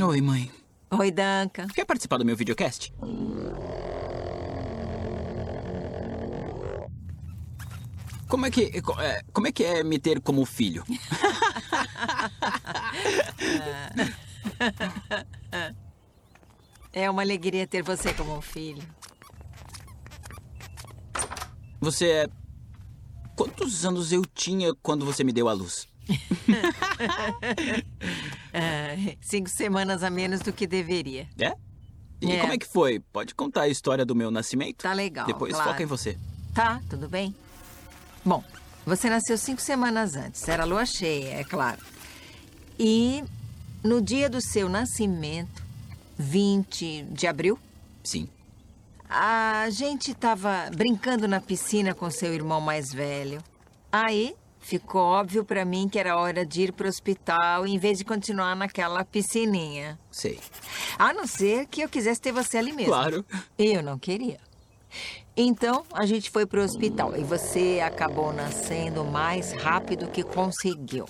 Oi, mãe. Oi, Duncan. Quer participar do meu videocast? Como é que é, como é que é me ter como filho? É uma alegria ter você como filho. Você é Quantos anos eu tinha quando você me deu a luz? Ah, cinco semanas a menos do que deveria. É? E É. como é que foi? Pode contar a história do meu nascimento? Tá legal. Depois claro. foca em você. Tá, tudo bem. Bom, você nasceu cinco semanas antes. Era lua cheia, é claro. E no dia do seu nascimento, 20 de abril, Sim. a gente estava brincando na piscina com seu irmão mais velho. Aí ficou óbvio para mim que era hora de ir para o hospital em vez de continuar naquela piscininha. Sei. A não ser que eu quisesse ter você ali mesmo. Claro. Eu não queria. Então, a gente foi pro hospital e você acabou nascendo o mais rápido que conseguiu.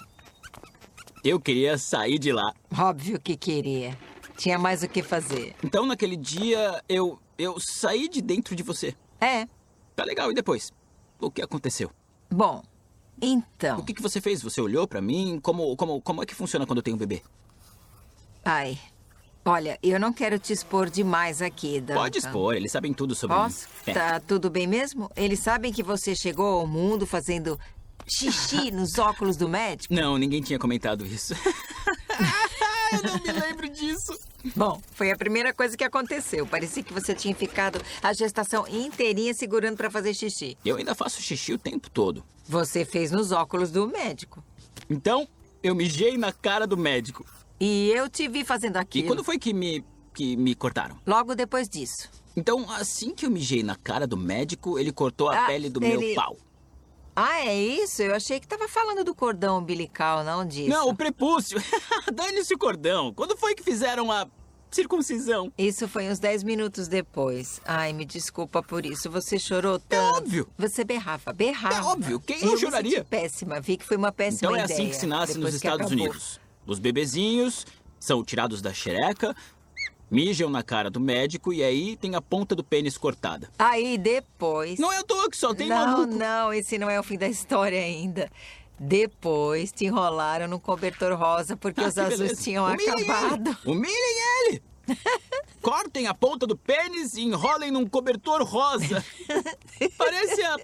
Eu queria sair de lá. Óbvio que queria. Tinha mais o que fazer. Então, naquele dia, eu. eu saí de dentro de você. É. Tá legal, e depois? O que aconteceu? Bom, então. O que, que você fez? Você olhou pra mim? Como, como, como é que funciona quando eu tenho um bebê? Ai. Olha, eu não quero te expor demais aqui, Duncan. Pode expor, eles sabem tudo sobre Posso? mim. É. Tá tudo bem mesmo? Eles sabem que você chegou ao mundo fazendo xixi nos óculos do médico? Não, ninguém tinha comentado isso. eu não me lembro disso. Bom, foi a primeira coisa que aconteceu. Parecia que você tinha ficado a gestação inteirinha segurando pra fazer xixi. Eu ainda faço xixi o tempo todo. Você fez nos óculos do médico. Então, eu mijei na cara do médico. E eu te vi fazendo E aquilo. quando foi que me. que me cortaram? Logo depois disso. Então, assim que eu mijei na cara do médico, ele cortou a Ah, pele do ele- meu pau. Ah, é isso? Eu achei que tava falando do cordão umbilical, não disso. Não, o prepúcio. Dane-se o cordão. Quando foi que fizeram a circuncisão? Isso foi uns 10 minutos depois. Ai, me desculpa por isso. Você chorou É tanto. óbvio. Você berrava, berrava. É óbvio. Quem não eu me choraria? senti péssima. Vi que foi uma péssima Então é ideia. assim que se nasce depois nos Estados acabou. Unidos. Os bebezinhos são tirados da xereca, mijam na cara do médico e aí tem a ponta do pênis cortada. Aí depois. Não é toa que só tem não, maluco. não, esse não é o fim da história ainda. Depois te enrolaram no cobertor rosa porque Ah, os azuis beleza. tinham Humilhem acabado. Ele. Humilhem ele! Cortem a ponta do pênis e enrolem num cobertor rosa. Parece a.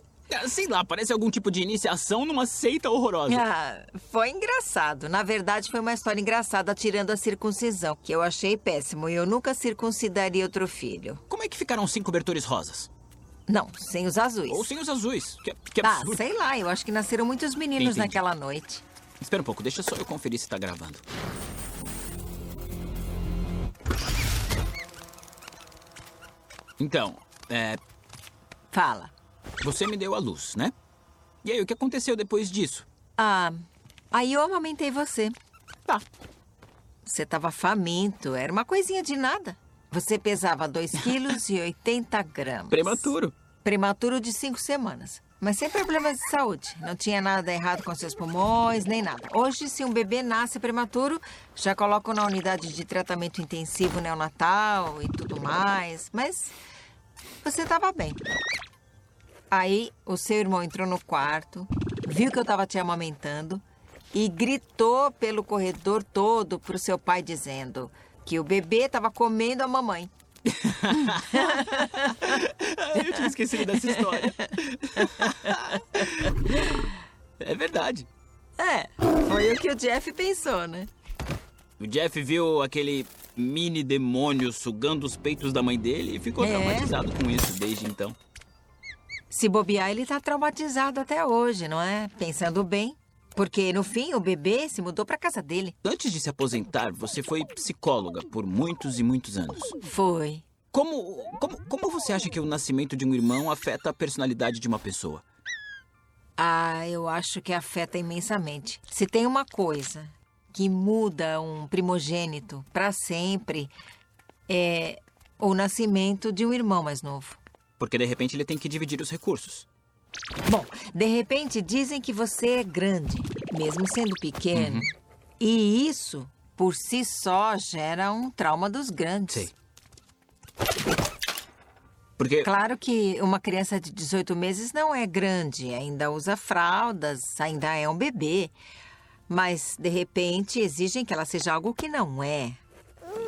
Sei lá, parece algum tipo de iniciação numa seita horrorosa. Ah, foi engraçado. Na verdade, foi uma história engraçada tirando a circuncisão, que eu achei péssimo e eu nunca circuncidaria outro filho. Como é que ficaram sem cobertores rosas? Não, sem os azuis. Ou sem os azuis? Que, que Ah, absurdo. sei lá, eu acho que nasceram muitos meninos Entendi. naquela noite. Espera um pouco, deixa só eu conferir se tá gravando. Então, é, Fala. Você me deu a luz, né? E aí, o que aconteceu depois disso? Ah, aí eu amamentei você. Tá. Você estava faminto, era uma coisinha de nada. Você pesava 2 quilos e 80 gramas. Prematuro. Prematuro de cinco semanas. Mas sem problemas de saúde. Não tinha nada errado com seus pulmões, nem nada. Hoje, se um bebê nasce prematuro, já colocam na unidade de tratamento intensivo neonatal e tudo mais. Mas você estava bem. Aí, o seu irmão entrou no quarto, viu que eu estava te amamentando e gritou pelo corredor todo pro seu pai dizendo que o bebê estava comendo a mamãe. eu tinha esquecido dessa história. é verdade. É, foi o que o Jeff pensou, né? O Jeff viu aquele mini demônio sugando os peitos da mãe dele e ficou É. traumatizado com isso desde então. Se bobear, ele tá traumatizado até hoje, não é? Pensando bem. Porque, no fim, o bebê se mudou pra casa dele. Antes de se aposentar, você foi psicóloga por muitos e muitos anos. Foi. Como, como, como você acha que o nascimento de um irmão afeta a personalidade de uma pessoa? Ah, eu acho que afeta imensamente. Se tem uma coisa que muda um primogênito pra sempre, é o nascimento de um irmão mais novo. Porque de repente ele tem que dividir os recursos. Bom, de repente dizem que você é grande, mesmo sendo pequeno. E isso por si só gera um trauma dos grandes. Sei. Porque. Claro que uma criança de 18 meses não é grande, ainda usa fraldas, ainda é um bebê. Mas, de repente, exigem que ela seja algo que não é.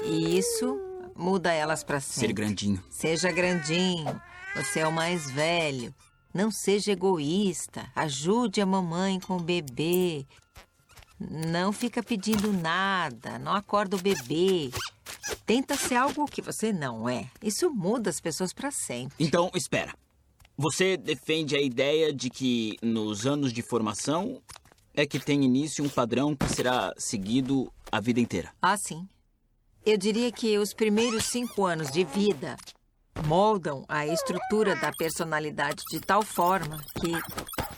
E isso muda elas para sempre. Ser grandinho. Seja grandinho. Você é o mais velho. Não seja egoísta. Ajude a mamãe com o bebê. Não fica pedindo nada. Não acorda o bebê. Tenta ser algo que você não é. Isso muda as pessoas para sempre. Então, espera. Você defende a ideia de que nos anos de formação é que tem início um padrão que será seguido a vida inteira. Ah, sim. Eu diria que os primeiros cinco anos de vida moldam a estrutura da personalidade de tal forma que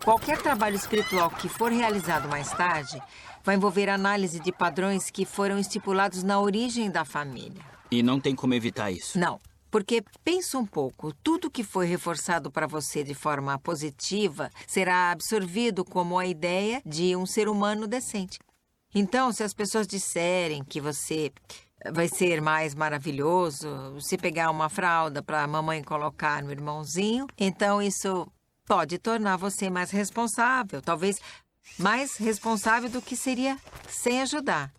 qualquer trabalho espiritual que for realizado mais tarde vai envolver análise de padrões que foram estipulados na origem da família. E não tem como evitar isso. Não. Porque pensa um pouco, tudo que foi reforçado para você de forma positiva será absorvido como a ideia de um ser humano decente. Então, se as pessoas disserem que você vai ser mais maravilhoso se pegar uma fralda para a mamãe colocar no irmãozinho, então isso pode tornar você mais responsável, talvez mais responsável do que seria sem ajudar.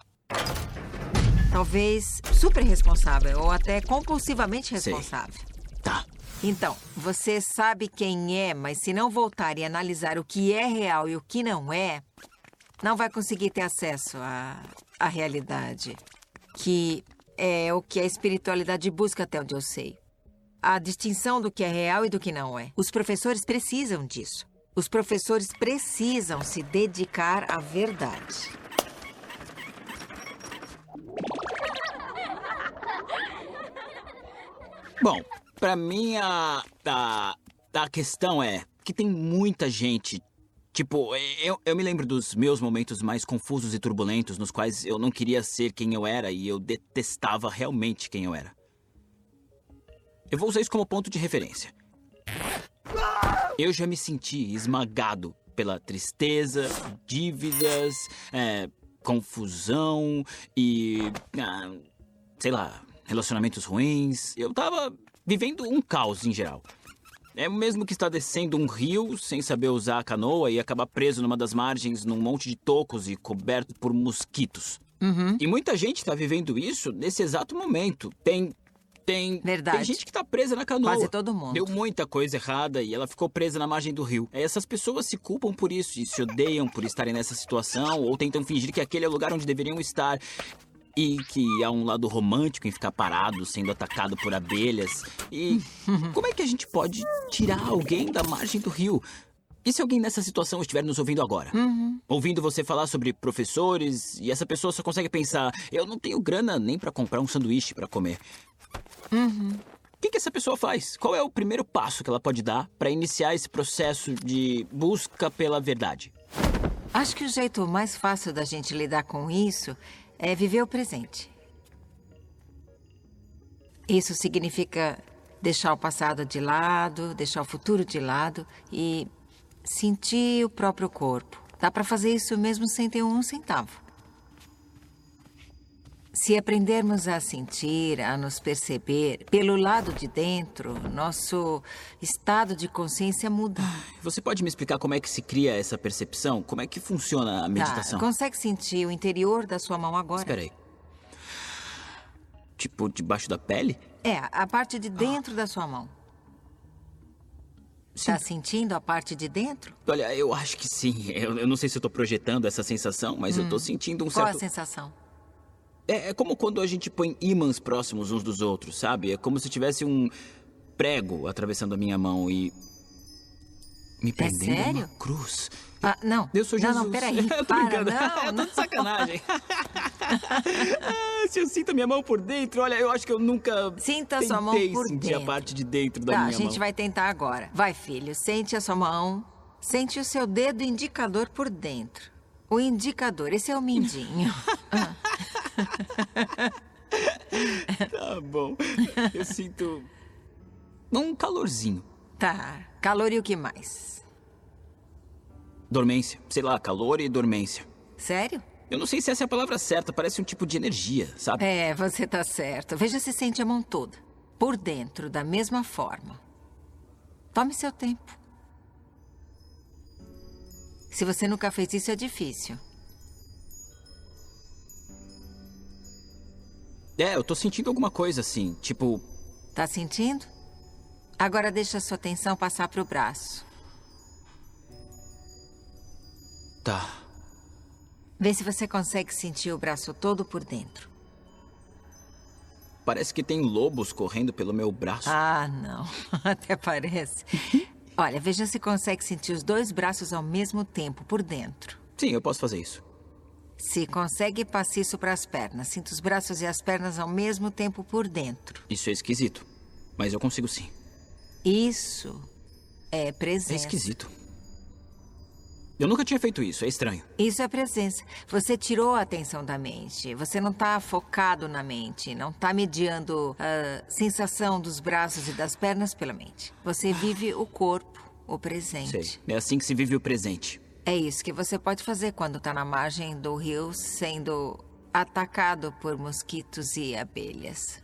Talvez super responsável ou até compulsivamente responsável. Sei. Tá. Então, você sabe quem é, mas se não voltar e analisar o que é real e o que não é, não vai conseguir ter acesso à, à realidade, que é o que a espiritualidade busca até onde eu sei. A distinção do que é real e do que não é. Os professores precisam disso. Os professores precisam se dedicar à verdade. Bom, para mim a, a, a questão é que tem muita gente. Tipo, eu, eu me lembro dos meus momentos mais confusos e turbulentos, nos quais eu não queria ser quem eu era e eu detestava realmente quem eu era. Eu vou usar isso como ponto de referência. Eu já me senti esmagado pela tristeza, dívidas, é, confusão e. Ah, sei lá, relacionamentos ruins. Eu tava vivendo um caos em geral. É o mesmo que estar descendo um rio sem saber usar a canoa e acabar preso numa das margens num monte de tocos e coberto por mosquitos. Uhum. E muita gente está vivendo isso nesse exato momento. Tem. Tem. Verdade. Tem gente que tá presa na canoa. Quase todo mundo. Deu muita coisa errada e ela ficou presa na margem do rio. Essas pessoas se culpam por isso e se odeiam por estarem nessa situação ou tentam fingir que aquele é o lugar onde deveriam estar. E que há um lado romântico em ficar parado, sendo atacado por abelhas. E como é que a gente pode tirar alguém da margem do rio? E se alguém nessa situação estiver nos ouvindo agora? Ouvindo você falar sobre professores e essa pessoa só consegue pensar: eu não tenho grana nem para comprar um sanduíche para comer. O que, que essa pessoa faz? Qual é o primeiro passo que ela pode dar para iniciar esse processo de busca pela verdade? Acho que o jeito mais fácil da gente lidar com isso é viver o presente. Isso significa deixar o passado de lado, deixar o futuro de lado e sentir o próprio corpo. Dá para fazer isso mesmo sem ter um centavo. Se aprendermos a sentir, a nos perceber pelo lado de dentro, nosso estado de consciência muda. Você pode me explicar como é que se cria essa percepção? Como é que funciona a meditação? Tá, consegue sentir o interior da sua mão agora? Espera aí. Tipo, debaixo da pele? É, a parte de dentro da sua mão. Está sentindo a parte de dentro? Olha, eu acho que sim. Eu, eu não sei se eu tô projetando essa sensação, mas eu tô sentindo um Hum. Qual certo. a sensação? É, é como quando a gente põe ímãs próximos uns dos outros, sabe? É como se tivesse um prego atravessando a minha mão e. Me prendendo a sério? cruz. Ah, não. Eu sou não, Jesus. não, peraí. eu tô Para, brincando. não, eu tô não. de sacanagem. Ah, Se eu sinto a minha mão por dentro, olha, eu acho que eu nunca. Sinta a sua mão por sentir dentro. a parte de dentro da Tá, a minha gente mão. vai tentar agora. Vai, filho, sente a sua mão. Sente o seu dedo indicador por dentro. O indicador, esse é o mindinho. Ah, Tá bom. Eu sinto. Um calorzinho. tá. Calor e o que mais? Dormência. Sei lá, calor e dormência. Sério? Eu não sei se essa é a palavra certa, parece um tipo de energia, sabe? É, você tá certo. Veja se sente a mão toda. Por dentro, da mesma forma. Tome seu tempo. Se você nunca fez isso, é difícil. É, eu tô sentindo alguma coisa assim, tipo. Tá sentindo? Agora deixa sua atenção passar pro braço. Tá. Vê se você consegue sentir o braço todo por dentro. Parece que tem lobos correndo pelo meu braço. Ah, não. Até parece. Olha, veja se consegue sentir os dois braços ao mesmo tempo por dentro. Sim, eu posso fazer isso. Se consegue, passe isso para as pernas. Sinta os braços e as pernas ao mesmo tempo por dentro. Isso é esquisito. Mas eu consigo sim. Isso é presença. É esquisito. Eu nunca tinha feito isso, é estranho. Isso é presença. Você tirou a atenção da mente. Você não está focado na mente. Não está mediando a sensação dos braços e das pernas pela mente. Você vive o corpo, o presente. Sei. É assim que se vive o presente. É isso que você pode fazer quando está na margem do rio sendo atacado por mosquitos e abelhas.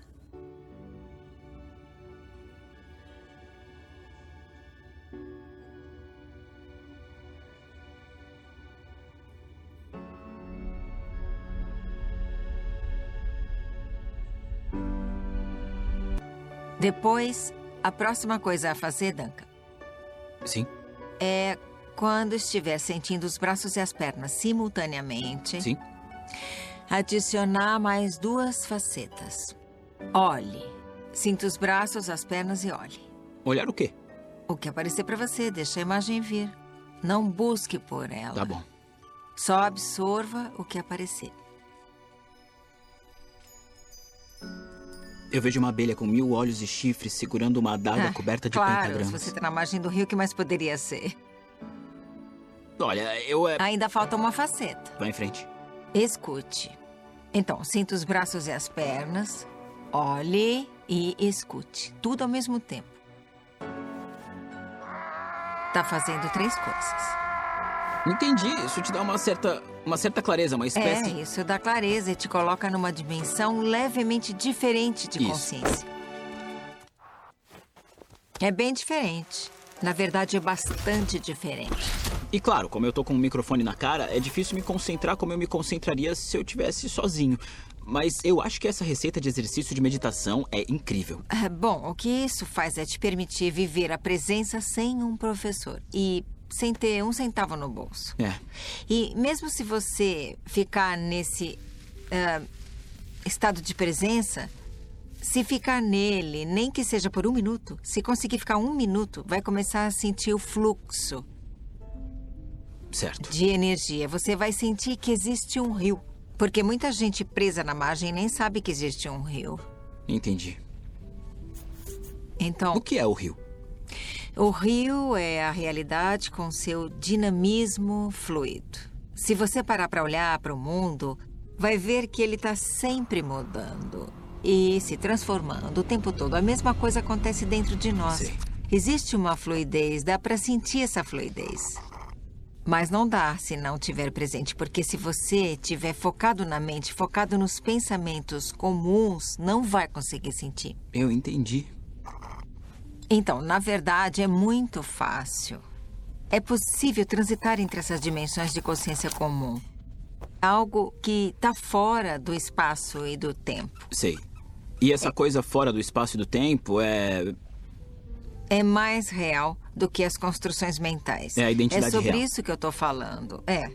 Depois, a próxima coisa a fazer, Duncan, Sim. é quando estiver sentindo os braços e as pernas simultaneamente, Sim. adicionar mais duas facetas. Olhe. Sinta os braços, as pernas e olhe. Olhar o quê? O que aparecer para você, deixa a imagem vir. Não busque por ela. Tá bom. Só absorva o que aparecer. Eu vejo uma abelha com mil olhos e chifres segurando uma adaga Ah, coberta de claro, pentagramas. se você está na margem do rio, o que mais poderia ser? Olha, eu é. Ainda falta uma faceta. Vai em frente. Escute. Então, sinta os braços e as pernas. Olhe e escute. Tudo ao mesmo tempo. Tá fazendo três coisas. Entendi. Isso te dá uma certa. uma certa clareza, uma espécie. É, isso dá clareza e te coloca numa dimensão levemente diferente de Isso. consciência. É bem diferente. Na verdade, é bastante diferente. E claro, como eu tô com um microfone na cara, é difícil me concentrar como eu me concentraria se eu tivesse sozinho. Mas eu acho que essa receita de exercício de meditação é incrível. Ah, Bom, o que isso faz é te permitir viver a presença sem um professor e sem ter um centavo no bolso. É. E mesmo se você ficar nesse ah, estado de presença, se ficar nele, nem que seja por um minuto, se conseguir ficar um minuto, vai começar a sentir o fluxo Certo. de energia. Você vai sentir que existe um rio. Porque muita gente presa na margem nem sabe que existe um rio. Entendi. Então, O que é o rio? O rio é a realidade com seu dinamismo fluido. Se você parar para olhar para o mundo, vai ver que ele está sempre mudando e se transformando o tempo todo. A mesma coisa acontece dentro de nós. Sei. Existe uma fluidez, dá para sentir essa fluidez. Mas não dá se não tiver presente, porque se você tiver focado na mente, focado nos pensamentos comuns, não vai conseguir sentir. Eu entendi. Então, na verdade, é muito fácil. É possível transitar entre essas dimensões de consciência comum. Algo que está fora do espaço e do tempo. Sei. E essa coisa fora do espaço e do tempo é. É mais real do que as construções mentais. É a identidade É sobre real. isso que eu estou falando. É.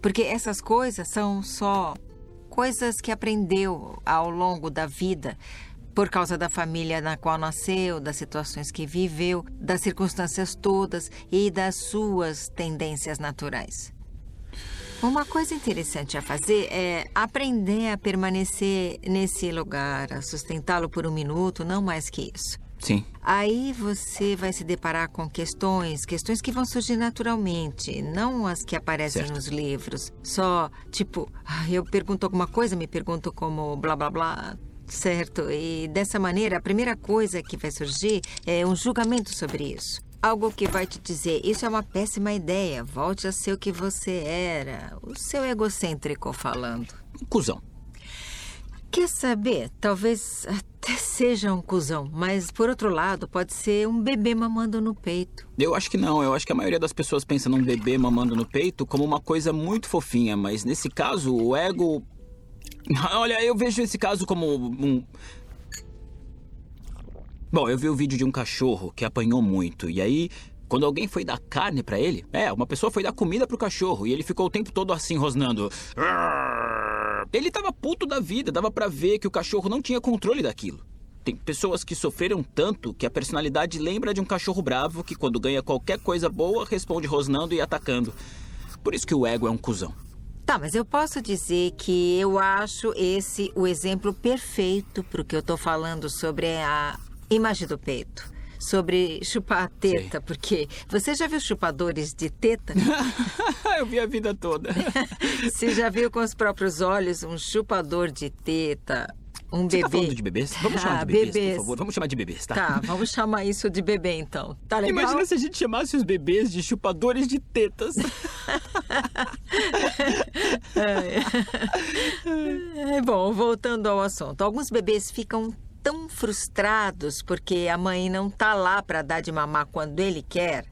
Porque essas coisas são só coisas que aprendeu ao longo da vida por causa da família na qual nasceu, das situações que viveu, das circunstâncias todas e das suas tendências naturais. Uma coisa interessante a fazer é aprender a permanecer nesse lugar, a sustentá-lo por um minuto, não mais que isso. Sim. Aí você vai se deparar com questões, questões que vão surgir naturalmente, não as que aparecem Certo. nos livros. Só, tipo, "Ah, eu pergunto alguma coisa, me pergunto como blá blá blá, certo? E dessa maneira, a primeira coisa que vai surgir é um julgamento sobre isso. algo que vai te dizer: isso é uma péssima ideia, volte a ser o que você era. O seu egocêntrico falando. Cusão. Quer saber? Talvez até seja um cuzão, mas por outro lado, pode ser um bebê mamando no peito. Eu acho que não. Eu acho que a maioria das pessoas pensa num bebê mamando no peito como uma coisa muito fofinha, mas nesse caso, o ego. Olha, eu vejo esse caso como um. Bom, eu vi o vídeo de um cachorro que apanhou muito, e aí quando alguém foi dar carne para ele, é, uma pessoa foi dar comida pro cachorro e ele ficou o tempo todo assim rosnando. Ele tava puto da vida, dava para ver que o cachorro não tinha controle daquilo. Tem pessoas que sofreram tanto que a personalidade lembra de um cachorro bravo que, quando ganha qualquer coisa boa, responde rosnando e atacando. Por isso que o ego é um cuzão. Tá, mas eu posso dizer que eu acho esse o exemplo perfeito pro que eu tô falando sobre a imagem do peito sobre chupar a teta, Sim. porque você já viu chupadores de teta? Eu vi a vida toda. você já viu com os próprios olhos um chupador de teta? Um Você bebê. Tá falando de bebês? Vamos chamar ah, de bebês, bebês, por favor. Vamos chamar de bebês, tá? Tá, vamos chamar isso de bebê então. Tá legal? Imagina se a gente chamasse os bebês de chupadores de tetas. é, bom, voltando ao assunto. Alguns bebês ficam tão frustrados porque a mãe não tá lá para dar de mamar quando ele quer.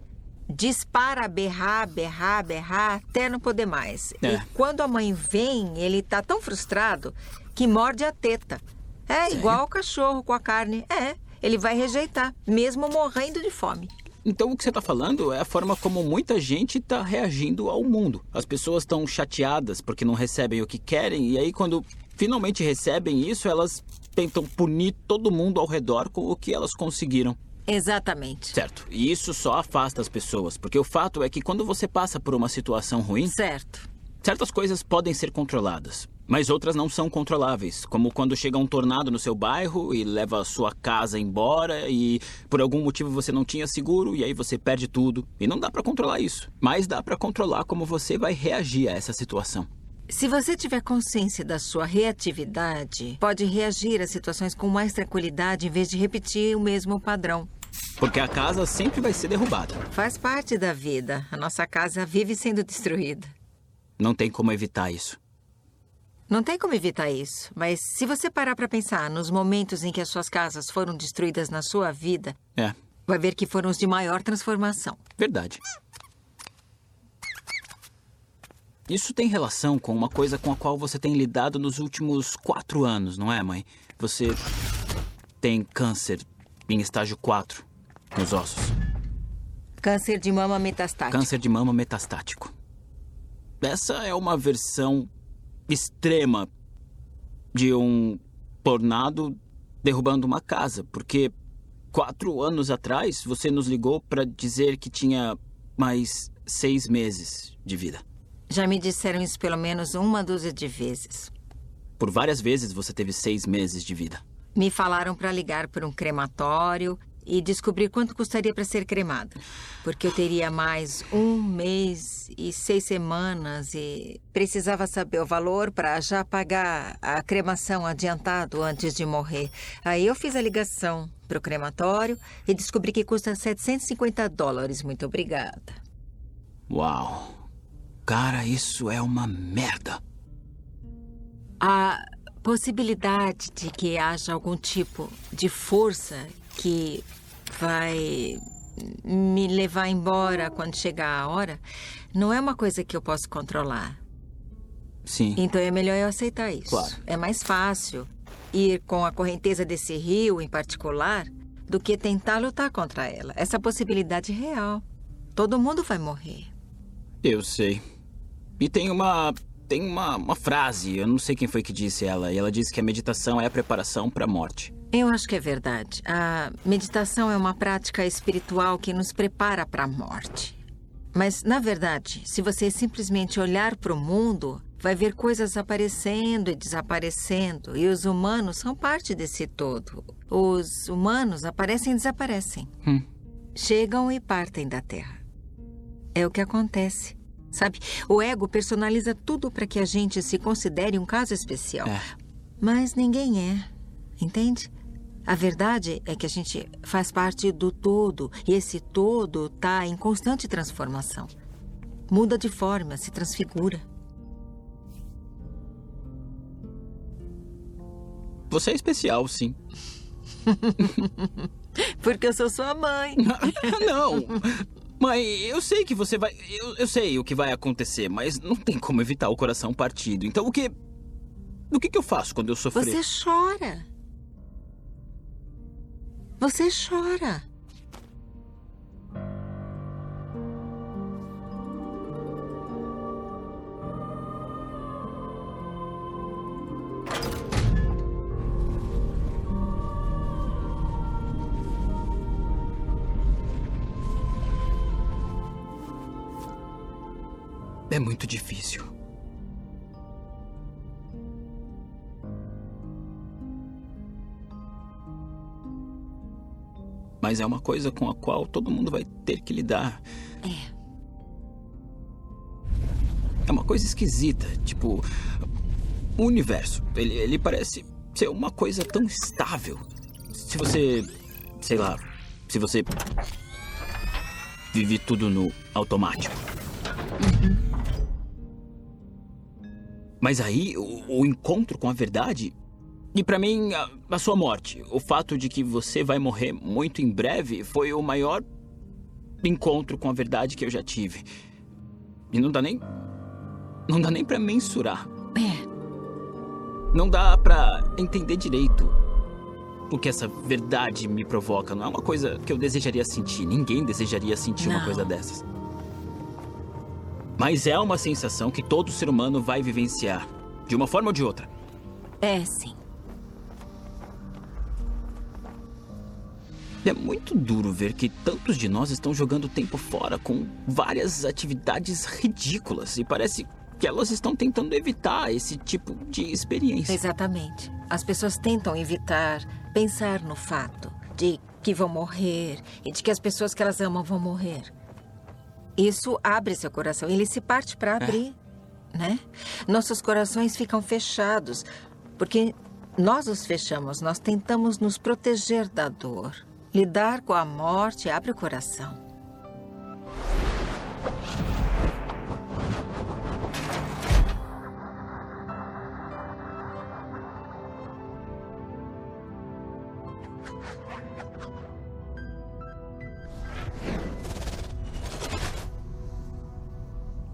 Dispara berrar, berrar, berrar, até não poder mais. É. E quando a mãe vem, ele tá tão frustrado que morde a teta. É Sério? igual o cachorro com a carne. É, ele vai rejeitar, mesmo morrendo de fome. Então o que você está falando é a forma como muita gente está reagindo ao mundo. As pessoas estão chateadas porque não recebem o que querem, e aí quando finalmente recebem isso, elas tentam punir todo mundo ao redor com o que elas conseguiram. Exatamente. Certo. E isso só afasta as pessoas, porque o fato é que quando você passa por uma situação ruim. Certo. Certas coisas podem ser controladas, mas outras não são controláveis, como quando chega um tornado no seu bairro e leva a sua casa embora e por algum motivo você não tinha seguro e aí você perde tudo. E não dá para controlar isso, mas dá para controlar como você vai reagir a essa situação. Se você tiver consciência da sua reatividade, pode reagir a situações com mais tranquilidade em vez de repetir o mesmo padrão. Porque a casa sempre vai ser derrubada. Faz parte da vida. A nossa casa vive sendo destruída. Não tem como evitar isso. Não tem como evitar isso, mas se você parar para pensar nos momentos em que as suas casas foram destruídas na sua vida, é. vai ver que foram os de maior transformação. Verdade. Isso tem relação com uma coisa com a qual você tem lidado nos últimos quatro anos, não é, mãe? Você tem câncer em estágio 4 nos ossos. Câncer de mama metastático. Câncer de mama metastático. Essa é uma versão extrema de um tornado derrubando uma casa, porque quatro anos atrás você nos ligou para dizer que tinha mais seis meses de vida. Já me disseram isso pelo menos uma dúzia de vezes. Por várias vezes você teve seis meses de vida. Me falaram para ligar para um crematório e descobrir quanto custaria para ser cremada. Porque eu teria mais um mês e seis semanas e precisava saber o valor para já pagar a cremação adiantado antes de morrer. Aí eu fiz a ligação para o crematório e descobri que custa 750 dólares. Muito obrigada. Uau! Cara, isso é uma merda. A possibilidade de que haja algum tipo de força que vai me levar embora quando chegar a hora não é uma coisa que eu posso controlar. Sim. Então é melhor eu aceitar isso. Claro. É mais fácil ir com a correnteza desse rio em particular do que tentar lutar contra ela. Essa possibilidade é real. Todo mundo vai morrer. Eu sei. E tem uma. Tem uma, uma frase, eu não sei quem foi que disse ela, e ela disse que a meditação é a preparação para a morte. Eu acho que é verdade. A meditação é uma prática espiritual que nos prepara para a morte. Mas, na verdade, se você simplesmente olhar para o mundo, vai ver coisas aparecendo e desaparecendo, e os humanos são parte desse todo. Os humanos aparecem e desaparecem. Hum. Chegam e partem da Terra. É o que acontece. Sabe? O ego personaliza tudo para que a gente se considere um caso especial. É. Mas ninguém é. Entende? A verdade é que a gente faz parte do todo e esse todo está em constante transformação. Muda de forma, se transfigura. Você é especial, sim. Porque eu sou sua mãe. não. Mãe, eu sei que você vai. Eu, eu, sei o que vai acontecer, mas não tem como evitar o coração partido. Então o que. O que, que eu faço quando eu sofrer? Você chora. Você chora. Muito difícil. Mas é uma coisa com a qual todo mundo vai ter que lidar. É. É uma coisa esquisita. Tipo, o universo. Ele, ele parece ser uma coisa tão estável. Se você. Sei lá. Se você. Vive tudo no automático. Mas aí, o, o encontro com a verdade. E para mim, a, a sua morte, o fato de que você vai morrer muito em breve, foi o maior encontro com a verdade que eu já tive. E não dá nem. Não dá nem para mensurar. É. Não dá para entender direito o que essa verdade me provoca. Não é uma coisa que eu desejaria sentir. Ninguém desejaria sentir não. uma coisa dessas. Mas é uma sensação que todo ser humano vai vivenciar, de uma forma ou de outra. É, sim. É muito duro ver que tantos de nós estão jogando tempo fora com várias atividades ridículas e parece que elas estão tentando evitar esse tipo de experiência. Exatamente. As pessoas tentam evitar pensar no fato de que vão morrer e de que as pessoas que elas amam vão morrer. Isso abre seu coração. Ele se parte para abrir, é. né? Nossos corações ficam fechados porque nós os fechamos. Nós tentamos nos proteger da dor. Lidar com a morte abre o coração.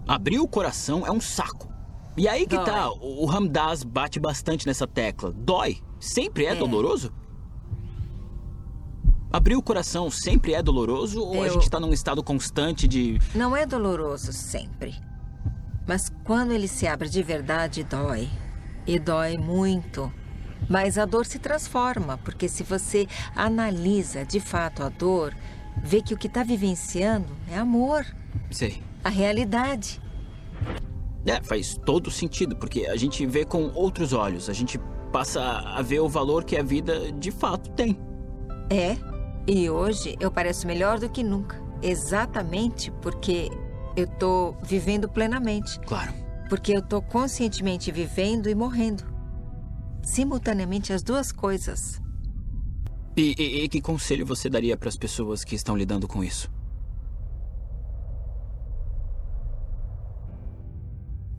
Abrir o coração é um saco. E aí que Dói. tá, o Ramdas bate bastante nessa tecla. Dói. Sempre é, é. doloroso? Abrir o coração sempre é doloroso ou Eu... a gente tá num estado constante de. Não é doloroso sempre. Mas quando ele se abre de verdade, dói. E dói muito. Mas a dor se transforma, porque se você analisa de fato a dor, vê que o que está vivenciando é amor. Sei. A realidade. É, faz todo sentido, porque a gente vê com outros olhos. A gente passa a ver o valor que a vida de fato tem. É. E hoje eu pareço melhor do que nunca. Exatamente porque eu tô vivendo plenamente. Claro. Porque eu tô conscientemente vivendo e morrendo. Simultaneamente as duas coisas. E, e, e que conselho você daria para as pessoas que estão lidando com isso?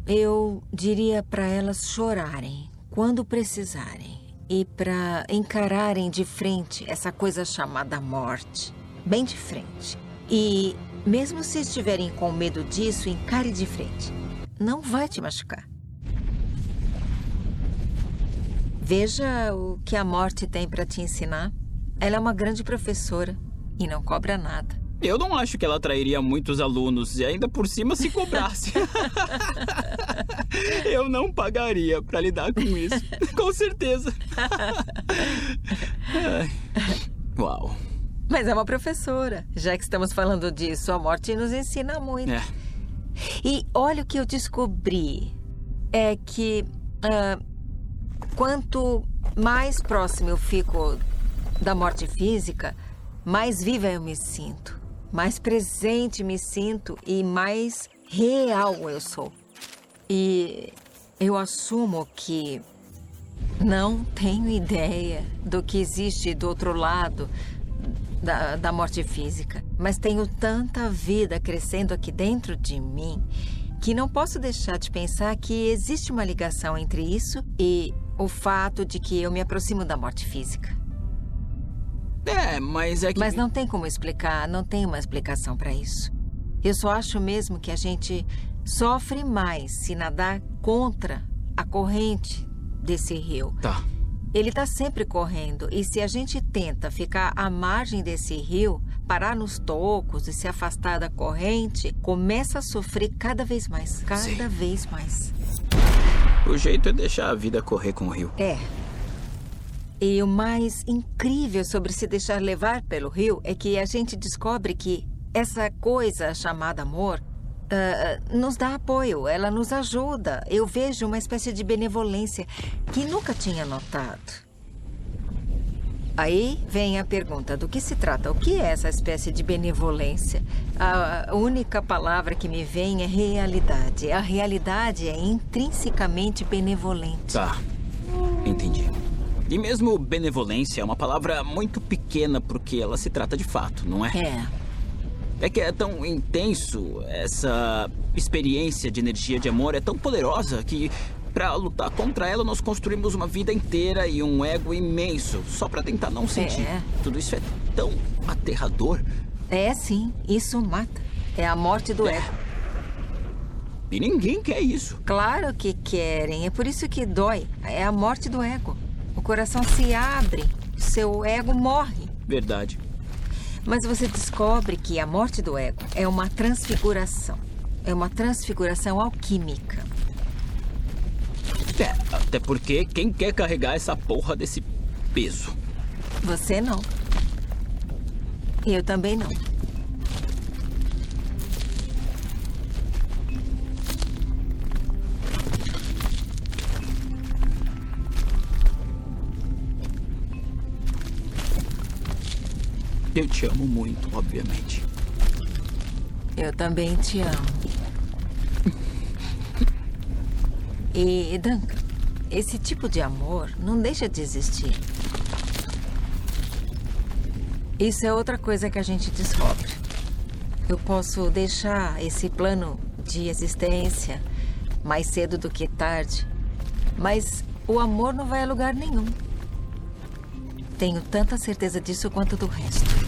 Eu diria para elas chorarem quando precisarem e para encararem de frente essa coisa chamada morte, bem de frente. E mesmo se estiverem com medo disso, encare de frente. Não vai te machucar. Veja o que a morte tem para te ensinar. Ela é uma grande professora e não cobra nada. Eu não acho que ela atrairia muitos alunos e ainda por cima se cobrasse. Eu não pagaria para lidar com isso. Com certeza. Uau. Mas é uma professora. Já que estamos falando disso, a morte nos ensina muito. É. E olha o que eu descobri. É que uh, quanto mais próximo eu fico da morte física, mais viva eu me sinto mais presente me sinto e mais real eu sou. E eu assumo que Não tenho ideia do que existe do outro lado da, da morte física. Mas tenho tanta vida crescendo aqui dentro de mim que não posso deixar de pensar que existe uma ligação entre isso e o fato de que eu me aproximo da morte física. É, mas é que. Mas não tem como explicar, não tem uma explicação para isso. Eu só acho mesmo que a gente sofre mais se nadar contra a corrente desse rio. Tá. Ele está sempre correndo e se a gente tenta ficar à margem desse rio, parar nos tocos e se afastar da corrente, começa a sofrer cada vez mais, cada Sim. vez mais. O jeito é deixar a vida correr com o rio. É. E o mais incrível sobre se deixar levar pelo rio é que a gente descobre que essa coisa chamada amor ah, nos dá apoio, ela nos ajuda. Eu vejo uma espécie de benevolência que nunca tinha notado. Aí vem a pergunta: do que se trata? O que é essa espécie de benevolência? A única palavra que me vem é realidade. A realidade é intrinsecamente benevolente. Tá. E mesmo benevolência é uma palavra muito pequena porque ela se trata de fato, não é? É. É que é tão intenso, essa experiência de energia de amor é tão poderosa que pra lutar contra ela nós construímos uma vida inteira e um ego imenso só pra tentar não sentir. É. Tudo isso é tão aterrador. É sim, isso mata. É a morte do É. ego. E ninguém quer isso. Claro que querem, é por isso que dói. É a morte do ego. O coração se abre, seu ego morre. Verdade. Mas você descobre que a morte do ego é uma transfiguração. É uma transfiguração alquímica. É, até porque quem quer carregar essa porra desse peso? Você não. Eu também não. Eu te amo muito, obviamente. Eu também te amo. E, Duncan, esse tipo de amor não deixa de existir. Isso é outra coisa que a gente descobre. Eu posso deixar esse plano de existência mais cedo do que tarde, mas o amor não vai a lugar nenhum. Tenho tanta certeza disso quanto do resto.